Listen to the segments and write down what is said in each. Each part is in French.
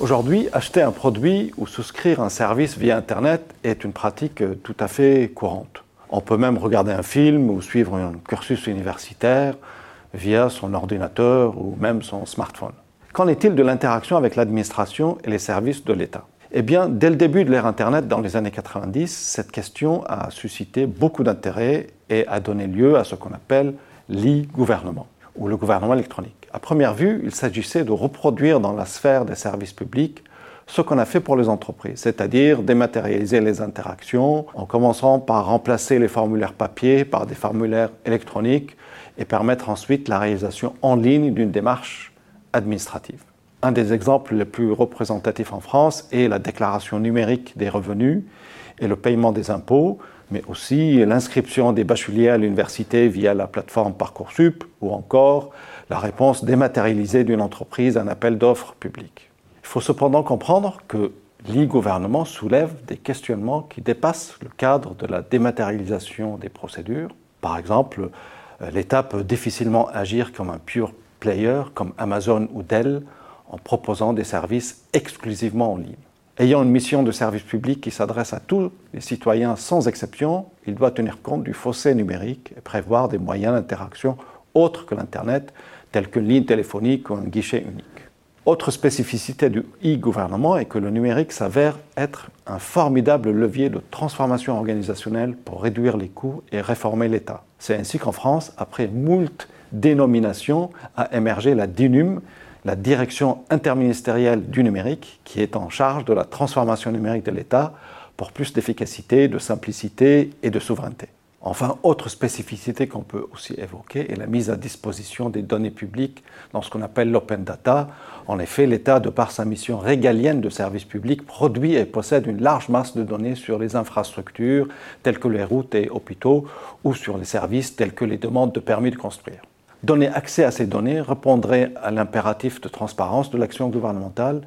Aujourd'hui, acheter un produit ou souscrire un service via Internet est une pratique tout à fait courante. On peut même regarder un film ou suivre un cursus universitaire via son ordinateur ou même son smartphone. Qu'en est-il de l'interaction avec l'administration et les services de l'État? Eh bien, dès le début de l'ère Internet, dans les années 90, cette question a suscité beaucoup d'intérêt et a donné lieu à ce qu'on appelle l'e-gouvernement ou le gouvernement électronique. À première vue, il s'agissait de reproduire dans la sphère des services publics ce qu'on a fait pour les entreprises, c'est-à-dire dématérialiser les interactions en commençant par remplacer les formulaires papier par des formulaires électroniques et permettre ensuite la réalisation en ligne d'une démarche administrative. Un des exemples les plus représentatifs en France est la déclaration numérique des revenus et le paiement des impôts, mais aussi l'inscription des bacheliers à l'université via la plateforme Parcoursup ou encore la réponse dématérialisée d'une entreprise à un appel d'offres public. Il faut cependant comprendre que l'e-gouvernement soulève des questionnements qui dépassent le cadre de la dématérialisation des procédures. Par exemple, l'État peut difficilement agir comme un pure player comme Amazon ou Dell en proposant des services exclusivement en ligne. Ayant une mission de service public qui s'adresse à tous les citoyens sans exception, il doit tenir compte du fossé numérique et prévoir des moyens d'interaction autres que l'Internet, tels qu'une ligne téléphonique ou un guichet unique. Autre spécificité du e-gouvernement est que le numérique s'avère être un formidable levier de transformation organisationnelle pour réduire les coûts et réformer l'État. C'est ainsi qu'en France, après moult dénominations, a émergé la DINUM, la Direction interministérielle du numérique, qui est en charge de la transformation numérique de l'État pour plus d'efficacité, de simplicité et de souveraineté. Enfin, autre spécificité qu'on peut aussi évoquer est la mise à disposition des données publiques dans ce qu'on appelle l'open data. En effet, l'État, de par sa mission régalienne de service public, produit et possède une large masse de données sur les infrastructures telles que les routes et hôpitaux ou sur les services tels que les demandes de permis de construire. Donner accès à ces données répondrait à l'impératif de transparence de l'action gouvernementale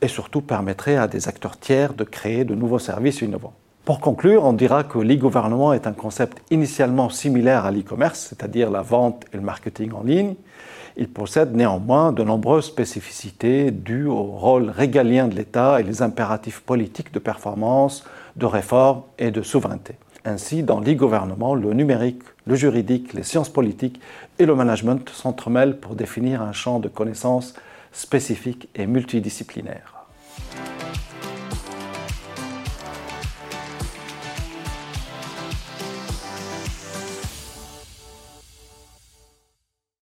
et surtout permettrait à des acteurs tiers de créer de nouveaux services innovants. Pour conclure, on dira que l'e-gouvernement est un concept initialement similaire à l'e-commerce, c'est-à-dire la vente et le marketing en ligne. Il possède néanmoins de nombreuses spécificités dues au rôle régalien de l'État et les impératifs politiques de performance, de réforme et de souveraineté. Ainsi, dans l'e-gouvernement, le numérique, le juridique, les sciences politiques et le management s'entremêlent pour définir un champ de connaissances spécifique et multidisciplinaire.